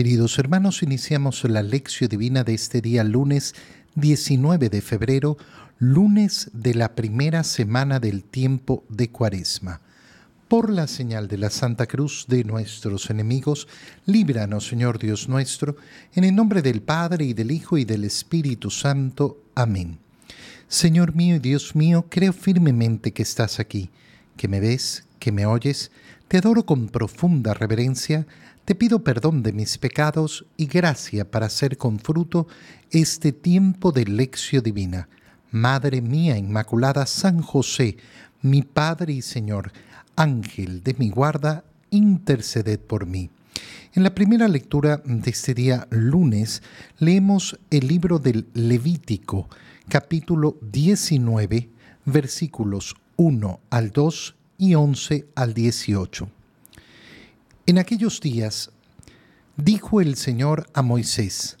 Queridos hermanos, iniciamos la lección divina de este día lunes 19 de febrero, lunes de la primera semana del tiempo de Cuaresma. Por la señal de la Santa Cruz de nuestros enemigos, líbranos, Señor Dios nuestro, en el nombre del Padre y del Hijo y del Espíritu Santo. Amén. Señor mío y Dios mío, creo firmemente que estás aquí, que me ves, que me oyes, te adoro con profunda reverencia, te pido perdón de mis pecados y gracia para hacer con fruto este tiempo de lección divina. Madre mía Inmaculada, San José, mi Padre y Señor, Ángel de mi guarda, interceded por mí. En la primera lectura de este día lunes leemos el libro del Levítico, capítulo 19, versículos 1 al 2 y 11 al 18. En aquellos días dijo el Señor a Moisés,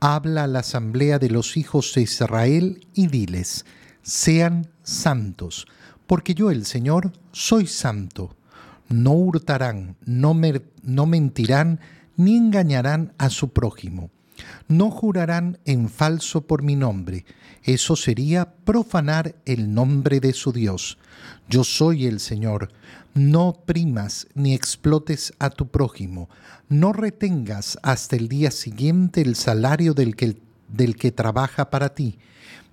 habla a la asamblea de los hijos de Israel y diles, sean santos, porque yo el Señor soy santo. No hurtarán, no, no mentirán, ni engañarán a su prójimo. No jurarán en falso por mi nombre. Eso sería profanar el nombre de su Dios. Yo soy el Señor. No primas ni explotes a tu prójimo. No retengas hasta el día siguiente el salario del que, del que trabaja para ti.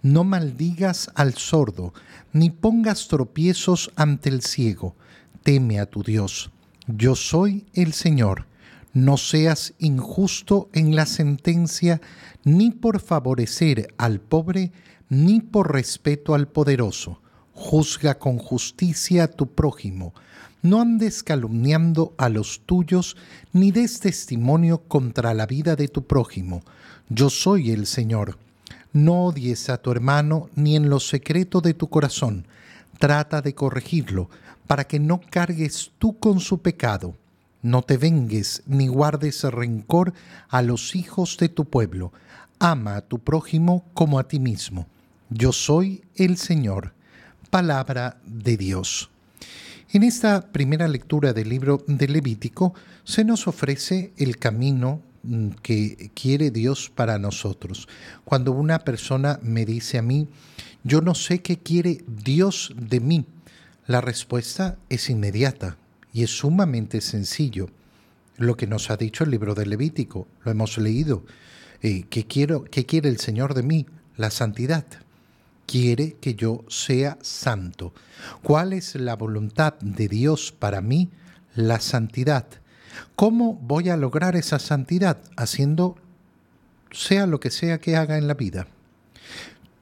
No maldigas al sordo, ni pongas tropiezos ante el ciego. Teme a tu Dios. Yo soy el Señor. No seas injusto en la sentencia, ni por favorecer al pobre, ni por respeto al poderoso. Juzga con justicia a tu prójimo. No andes calumniando a los tuyos, ni des testimonio contra la vida de tu prójimo. Yo soy el Señor. No odies a tu hermano ni en lo secreto de tu corazón. Trata de corregirlo, para que no cargues tú con su pecado no te vengues ni guardes rencor a los hijos de tu pueblo. Ama a tu prójimo como a ti mismo. Yo soy el Señor. Palabra de Dios. En esta primera lectura del libro de Levítico se nos ofrece el camino mm, que quiere Dios para nosotros. Cuando una persona me dice a mí, yo no sé qué quiere Dios de mí, la respuesta es inmediata y es sumamente sencillo. Lo que nos ha dicho el libro de Levítico, lo hemos leído. Eh, ¿qué, quiero, ¿Qué quiere el Señor de mí? La santidad. Quiere que yo sea santo. ¿Cuál es la voluntad de Dios para mí? La santidad. ¿Cómo voy a lograr esa santidad? Haciendo sea lo que sea que haga en la vida.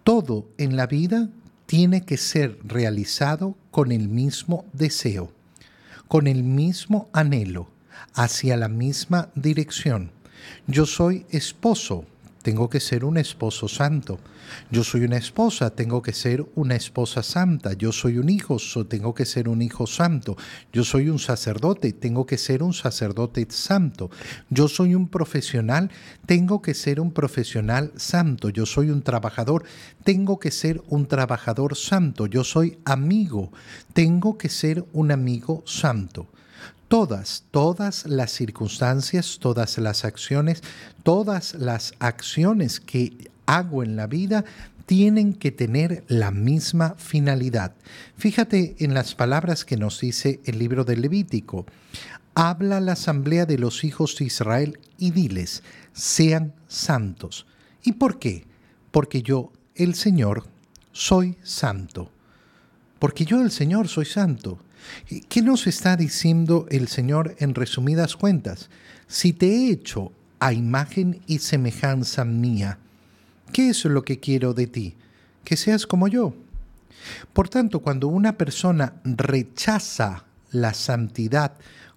Todo en la vida tiene que ser realizado con el mismo deseo con el mismo anhelo, hacia la misma dirección. Yo soy esposo, tengo que ser un esposo santo. Yo soy una esposa, tengo que ser una esposa santa. Yo soy un hijo, tengo que ser un hijo santo. Yo soy un sacerdote, tengo que ser un sacerdote santo. Yo soy un profesional, tengo que ser un profesional santo. Yo soy un trabajador, tengo que ser un trabajador santo. Yo soy amigo, tengo que ser un amigo santo todas, todas las circunstancias, todas las acciones, todas las acciones que hago en la vida tienen que tener la misma finalidad. Fíjate en las palabras que nos dice el libro del Levítico. Habla la asamblea de los hijos de Israel y diles, sean santos. ¿Y por qué? Porque yo, el Señor, soy santo. Porque yo, el Señor, soy santo. ¿Qué nos está diciendo el Señor en resumidas cuentas? Si te he hecho a imagen y semejanza mía, ¿qué es lo que quiero de ti? Que seas como yo. Por tanto, cuando una persona rechaza la santidad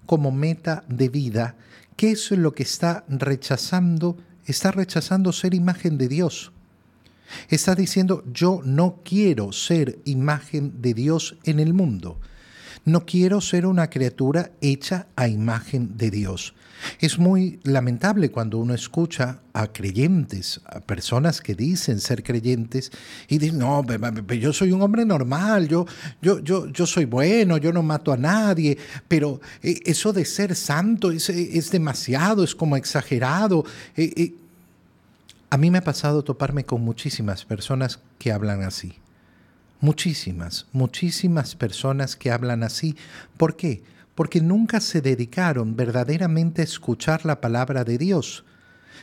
como meta de vida, ¿qué es lo que está rechazando? Está rechazando ser imagen de Dios. Está diciendo, yo no quiero ser imagen de Dios en el mundo. No quiero ser una criatura hecha a imagen de Dios. Es muy lamentable cuando uno escucha a creyentes, a personas que dicen ser creyentes y dicen, no, yo soy un hombre normal, yo, yo, yo, yo soy bueno, yo no mato a nadie, pero eh, eso de ser santo es, es demasiado, es como exagerado. Eh, eh, a mí me ha pasado toparme con muchísimas personas que hablan así. Muchísimas, muchísimas personas que hablan así. ¿Por qué? Porque nunca se dedicaron verdaderamente a escuchar la palabra de Dios.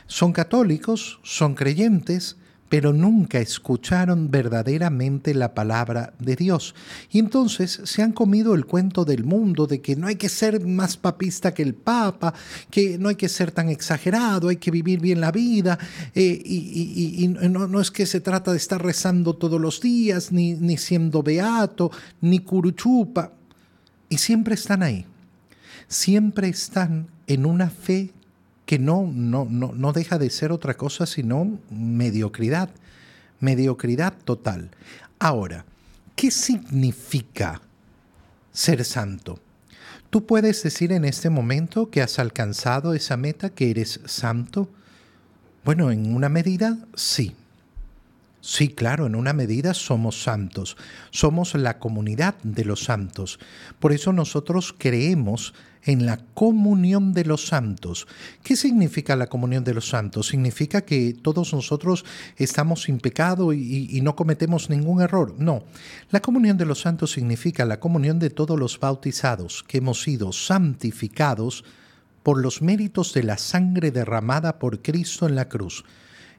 Son católicos, son creyentes, pero nunca escucharon verdaderamente la palabra de Dios. Y entonces se han comido el cuento del mundo de que no hay que ser más papista que el Papa, que no hay que ser tan exagerado, hay que vivir bien la vida, eh, y, no, es que se trata de estar rezando todos los días, ni, ni siendo beato, ni curuchupa. Y siempre están ahí. Siempre están en una fe que no, no, no, no deja de ser otra cosa sino mediocridad, mediocridad total. Ahora, ¿qué significa ser santo? ¿Tú puedes decir en este momento que has alcanzado esa meta, que eres santo? Bueno, en una medida sí. Sí, claro, en una medida somos santos. Somos la comunidad de los santos. Por eso nosotros creemos en la comunión de los santos. ¿Qué significa la comunión de los santos? Significa que todos nosotros estamos sin pecado y, no cometemos ningún error. No, la comunión de los santos significa la comunión de todos los bautizados que hemos sido santificados por los méritos de la sangre derramada por Cristo en la cruz.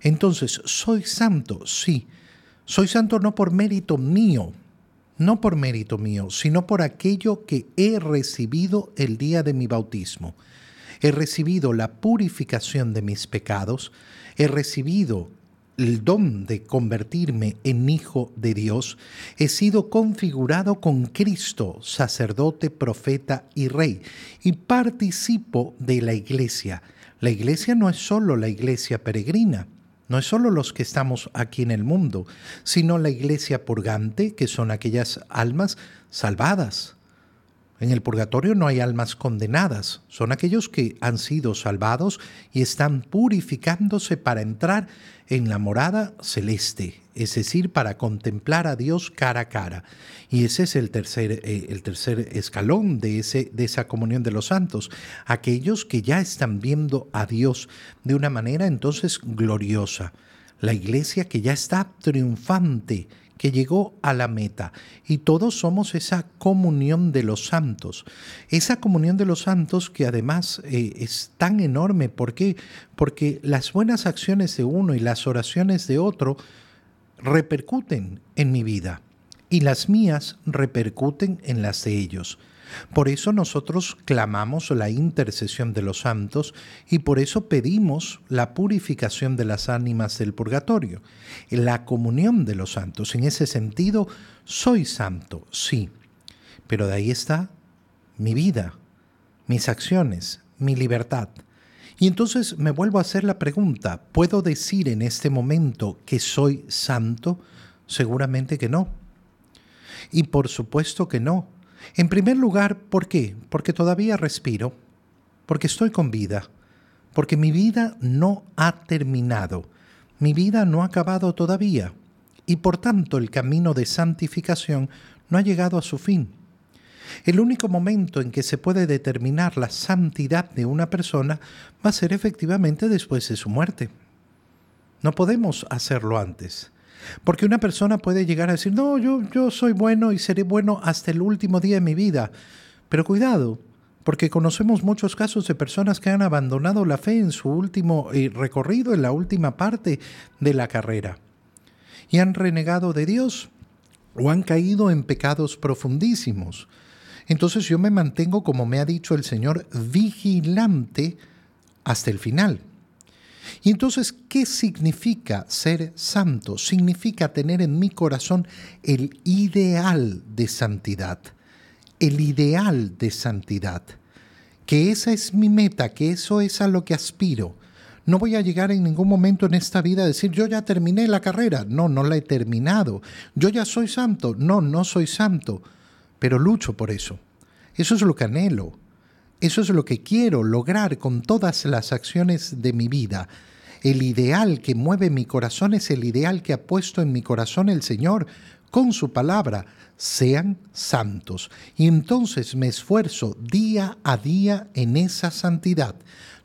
Entonces, ¿soy santo? Sí. Soy santo no por mérito mío, no por mérito mío, sino por aquello que he recibido el día de mi bautismo. He recibido la purificación de mis pecados, he recibido el don de convertirme en hijo de Dios, he sido configurado con Cristo, sacerdote, profeta y rey, y participo de la iglesia. La iglesia no es solo la iglesia peregrina, no es solo los que estamos aquí en el mundo, sino la iglesia purgante, que son aquellas almas salvadas. En el purgatorio no hay almas condenadas, son aquellos que han sido salvados y están purificándose para entrar en la morada celeste, es decir, para contemplar a Dios cara a cara. Y ese es el tercer, eh, el tercer escalón de, ese, de esa comunión de los santos, aquellos que ya están viendo a Dios de una manera entonces gloriosa. La iglesia que ya está triunfante, que llegó a la meta. Y todos somos esa comunión de los santos. Esa comunión de los santos que además eh, es tan enorme. ¿Por qué? Porque las buenas acciones de uno y las oraciones de otro repercuten en mi vida y las mías repercuten en las de ellos. Por eso nosotros clamamos la intercesión de los santos y por eso pedimos la purificación de las ánimas del purgatorio, la comunión de los santos. En ese sentido, soy santo, sí, pero de ahí está mi vida, mis acciones, mi libertad. Y entonces me vuelvo a hacer la pregunta, ¿puedo decir en este momento que soy santo? Seguramente que no. Y por supuesto que no. En primer lugar, ¿por qué? Porque todavía respiro, porque estoy con vida, porque mi vida no ha terminado, mi vida no ha acabado todavía, y por tanto el camino de santificación no ha llegado a su fin. El único momento en que se puede determinar la santidad de una persona va a ser efectivamente después de su muerte. No podemos hacerlo antes. Porque una persona puede llegar a decir, no, yo, yo soy bueno y seré bueno hasta el último día de mi vida. Pero cuidado, porque conocemos muchos casos de personas que han abandonado la fe en su último eh, recorrido, en la última parte de la carrera, y han renegado de Dios o han caído en pecados profundísimos. Entonces yo me mantengo, como me ha dicho el Señor, vigilante hasta el final. Y entonces, ¿qué significa ser santo? Significa tener en mi corazón el ideal de santidad, el ideal de santidad, que esa es mi meta, que eso es a lo que aspiro. No voy a llegar en ningún momento en esta vida a decir, yo ya terminé la carrera. No, no la he terminado. Yo ya soy santo. No, no soy santo. Pero lucho por eso. Eso es lo que anhelo. Eso es lo que quiero lograr con todas las acciones de mi vida. El ideal que mueve mi corazón es el ideal que ha puesto en mi corazón el Señor con su palabra. Sean santos. Y entonces me esfuerzo día a día en esa santidad.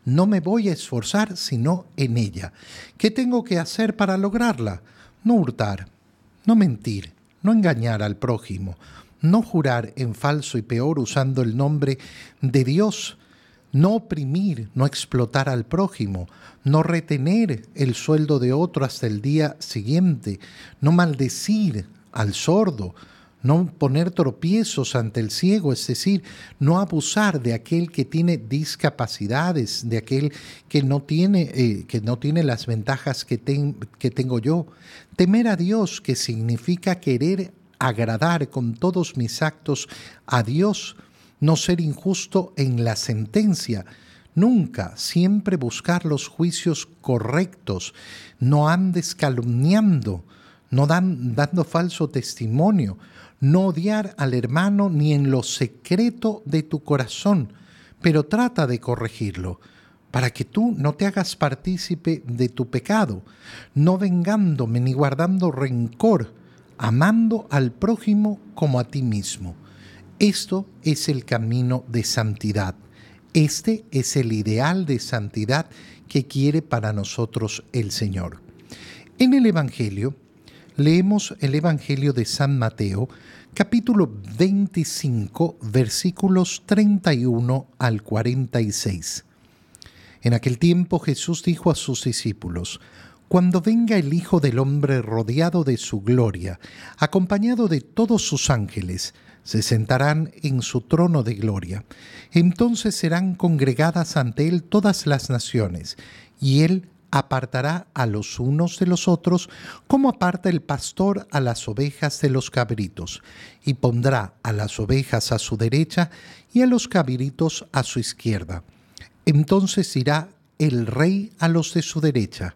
No me voy a esforzar sino en ella. ¿Qué tengo que hacer para lograrla? No hurtar, no mentir, no engañar al prójimo, no jurar en falso y peor usando el nombre de Dios, no oprimir, no explotar al prójimo, no retener el sueldo de otro hasta el día siguiente, no maldecir al sordo, no poner tropiezos ante el ciego, es decir, no abusar de aquel que tiene discapacidades, de aquel que no tiene, eh, que no tiene las ventajas que, que tengo yo. Temer a Dios, que significa querer agradar con todos mis actos a Dios, no ser injusto en la sentencia, nunca, siempre buscar los juicios correctos, no andes calumniando, no dan, dando falso testimonio, no odiar al hermano ni en lo secreto de tu corazón, pero trata de corregirlo, para que tú no te hagas partícipe de tu pecado, no vengándome ni guardando rencor, amando al prójimo como a ti mismo. Esto es el camino de santidad. Este es el ideal de santidad que quiere para nosotros el Señor. En el Evangelio, leemos el Evangelio de San Mateo, capítulo 25, versículos 31 al 46. En aquel tiempo Jesús dijo a sus discípulos, cuando venga el Hijo del Hombre rodeado de su gloria, acompañado de todos sus ángeles, se sentarán en su trono de gloria. Entonces serán congregadas ante él todas las naciones, y él apartará a los unos de los otros, como aparta el pastor a las ovejas de los cabritos, y pondrá a las ovejas a su derecha y a los cabritos a su izquierda. Entonces dirá el rey a los de su derecha,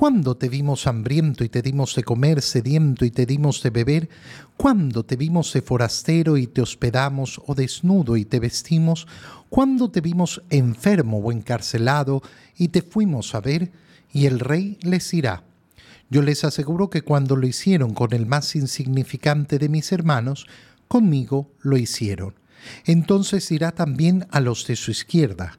¿Cuándo te vimos hambriento y te dimos de comer, sediento y te dimos de beber? ¿Cuándo te vimos de forastero y te hospedamos, o desnudo y te vestimos? ¿Cuándo te vimos enfermo o encarcelado y te fuimos a ver? Y el rey les dirá, yo les aseguro que cuando lo hicieron con el más insignificante de mis hermanos, conmigo lo hicieron. Entonces dirá también a los de su izquierda,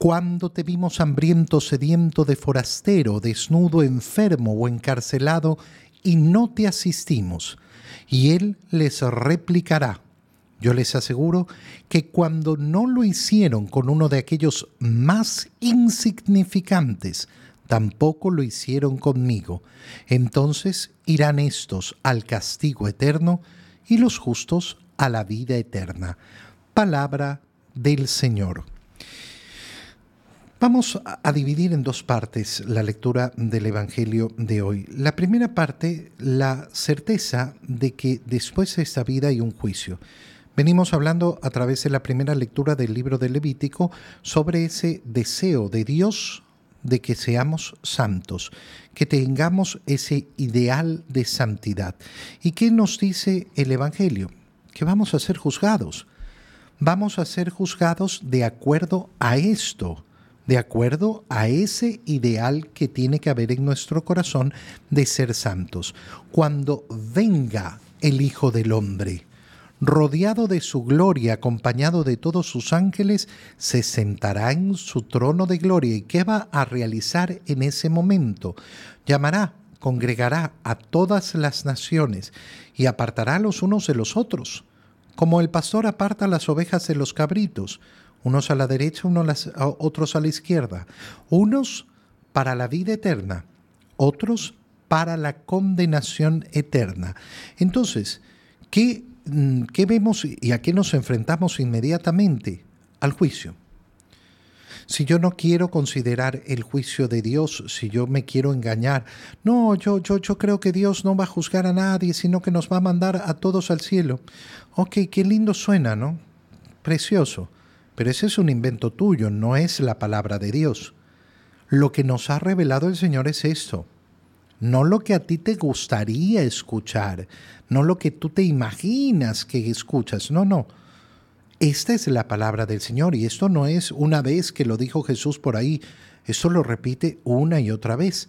cuando te vimos hambriento, sediento de forastero, desnudo, enfermo o encarcelado, y no te asistimos. Y él les replicará, yo les aseguro que cuando no lo hicieron con uno de aquellos más insignificantes, tampoco lo hicieron conmigo. Entonces irán estos al castigo eterno y los justos a la vida eterna. Palabra del Señor. Vamos a dividir en dos partes la lectura del Evangelio de hoy. La primera parte, la certeza de que después de esta vida hay un juicio. Venimos hablando a través de la primera lectura del libro de Levítico sobre ese deseo de Dios de que seamos santos, que tengamos ese ideal de santidad. ¿Y qué nos dice el Evangelio? Que vamos a ser juzgados. Vamos a ser juzgados de acuerdo a esto de acuerdo a ese ideal que tiene que haber en nuestro corazón de ser santos. Cuando venga el Hijo del Hombre, rodeado de su gloria, acompañado de todos sus ángeles, se sentará en su trono de gloria. ¿Y qué va a realizar en ese momento? Llamará, congregará a todas las naciones y apartará los unos de los otros, como el pastor aparta las ovejas de los cabritos, unos a la derecha, unos otros a la izquierda, unos para la vida eterna, otros para la condenación eterna. Entonces, ¿qué, mm, ¿qué vemos y a qué nos enfrentamos inmediatamente? Al juicio. Si yo no quiero considerar el juicio de Dios, si yo me quiero engañar, no, yo, yo, yo creo que Dios no va a juzgar a nadie, sino que nos va a mandar a todos al cielo. Ok, qué lindo suena, ¿no? Precioso. Pero ese es un invento tuyo, no es la palabra de Dios. Lo que nos ha revelado el Señor es esto no lo que a ti te gustaría escuchar, no lo que tú te imaginas que escuchas, no, no. Esta es la palabra del Señor y esto no es una vez que lo dijo Jesús por ahí, esto lo repite una y otra vez.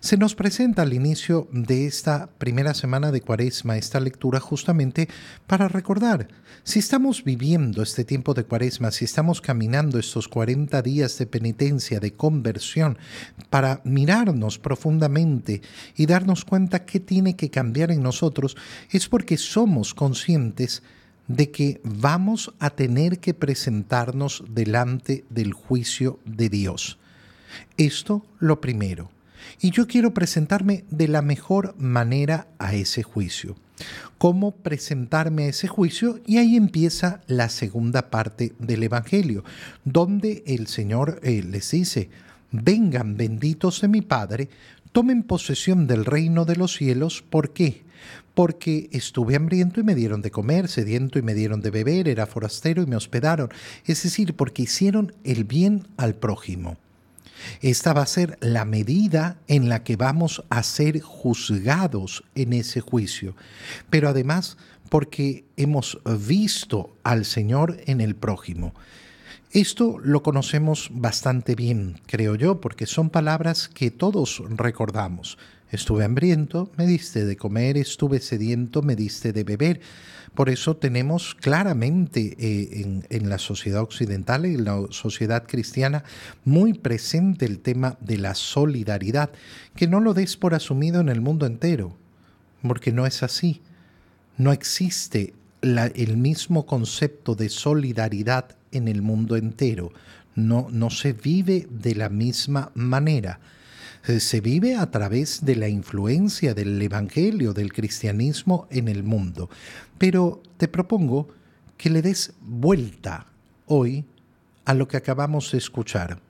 Se nos presenta al inicio de esta primera semana de Cuaresma esta lectura justamente para recordar, si estamos viviendo este tiempo de Cuaresma, si estamos caminando estos 40 días de penitencia, de conversión, para mirarnos profundamente y darnos cuenta qué tiene que cambiar en nosotros, es porque somos conscientes de que vamos a tener que presentarnos delante del juicio de Dios. Esto lo primero y yo quiero presentarme de la mejor manera a ese juicio. ¿Cómo presentarme a ese juicio? Y ahí empieza la segunda parte del Evangelio, donde el Señor eh, les dice, vengan benditos de mi Padre, tomen posesión del reino de los cielos. ¿Por qué? Porque estuve hambriento y me dieron de comer, sediento y me dieron de beber, era forastero y me hospedaron. Es decir, porque hicieron el bien al prójimo. Esta va a ser la medida en la que vamos a ser juzgados en ese juicio. Pero además porque hemos visto al Señor en el prójimo. Esto lo conocemos bastante bien, creo yo, porque son palabras que todos recordamos. Estuve hambriento, me diste de comer, estuve sediento, me diste de beber. Por eso tenemos claramente eh, en, la sociedad occidental y en la sociedad cristiana muy presente el tema de la solidaridad, que no lo des por asumido en el mundo entero, porque no es así. No existe el mismo concepto de solidaridad en el mundo entero. No, no se vive de la misma manera. Eh, se vive a través de la influencia del Evangelio, del cristianismo en el mundo. Pero te propongo que le des vuelta hoy a lo que acabamos de escuchar.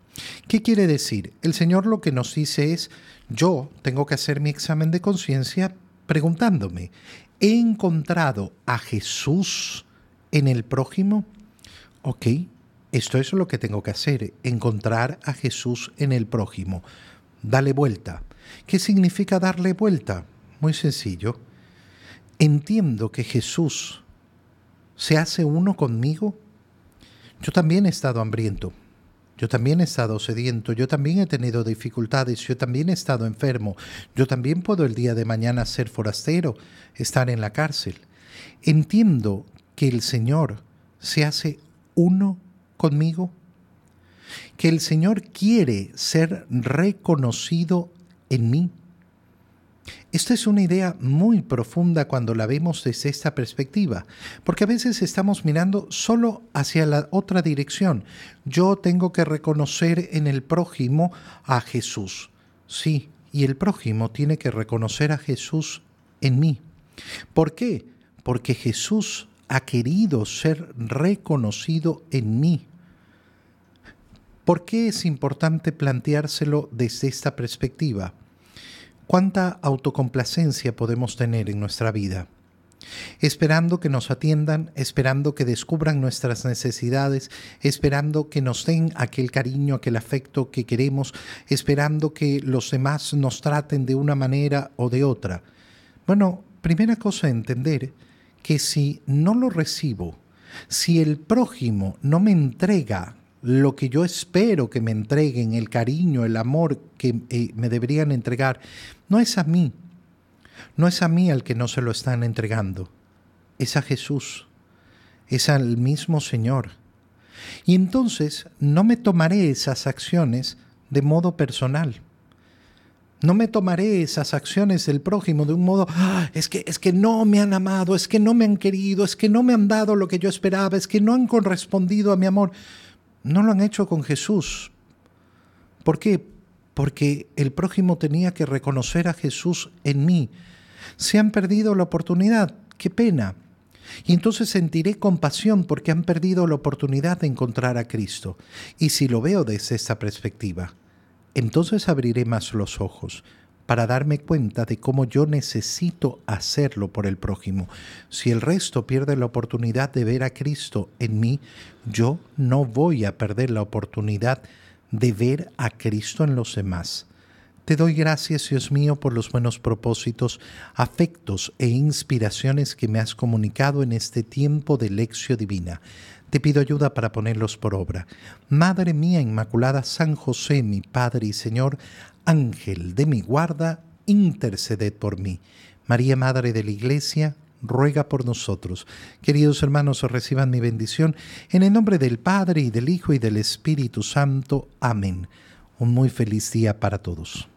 ¿Qué quiere decir? El Señor lo que nos dice es, yo tengo que hacer mi examen de conciencia preguntándome, ¿he encontrado a Jesús en el prójimo? Ok, esto es lo que tengo que hacer, encontrar a Jesús en el prójimo dale vuelta. ¿Qué significa darle vuelta? Muy sencillo. Entiendo que Jesús se hace uno conmigo. Yo también he estado hambriento. Yo también he estado sediento, yo también he tenido dificultades, yo también he estado enfermo, yo también puedo el día de mañana ser forastero, estar en la cárcel. Entiendo que el Señor se hace uno conmigo que el Señor quiere ser reconocido en mí. Esta es una idea muy profunda cuando la vemos desde esta perspectiva, porque a veces estamos mirando solo hacia la otra dirección. Yo tengo que reconocer en el prójimo a Jesús. Sí, y el prójimo tiene que reconocer a Jesús en mí. ¿Por qué? Porque Jesús ha querido ser reconocido en mí. ¿Por qué es importante planteárselo desde esta perspectiva? ¿Cuánta autocomplacencia podemos tener en nuestra vida? Esperando que nos atiendan, esperando que descubran nuestras necesidades, esperando que nos den aquel cariño, aquel afecto que queremos, esperando que los demás nos traten de una manera o de otra. Bueno, primera cosa, entender que si no lo recibo, si el prójimo no me entrega lo que yo espero que me entreguen, el cariño, el amor que eh, me deberían entregar, no es a mí, no es a mí al que no se lo están entregando, es a Jesús. es al mismo Señor. Y entonces no me tomaré esas acciones de modo personal. No me tomaré esas acciones del prójimo de un modo, ah, es que es que no me han amado, es que no me han querido, es que no me han dado lo que yo esperaba, es que no han correspondido a mi amor. No lo han hecho con Jesús. ¿Por qué? Porque el prójimo tenía que reconocer a Jesús en mí. Se han perdido la oportunidad, qué pena. Y entonces sentiré compasión porque han perdido la oportunidad de encontrar a Cristo. Y si lo veo desde esta perspectiva, entonces abriré más los ojos para darme cuenta de cómo yo necesito hacerlo por el prójimo. Si el resto pierde la oportunidad de ver a Cristo en mí, yo no voy a perder la oportunidad de ver a Cristo en los demás. Te doy gracias, Dios mío, por los buenos propósitos, afectos e inspiraciones que me has comunicado en este tiempo de lección divina. Te pido ayuda para ponerlos por obra. Madre mía Inmaculada, San José, mi Padre y Señor, Ángel de mi guarda, interceded por mí. María, Madre de la Iglesia, ruega por nosotros. Queridos hermanos, reciban mi bendición en el nombre del Padre y del Hijo y del Espíritu Santo. Amén. Un muy feliz día para todos.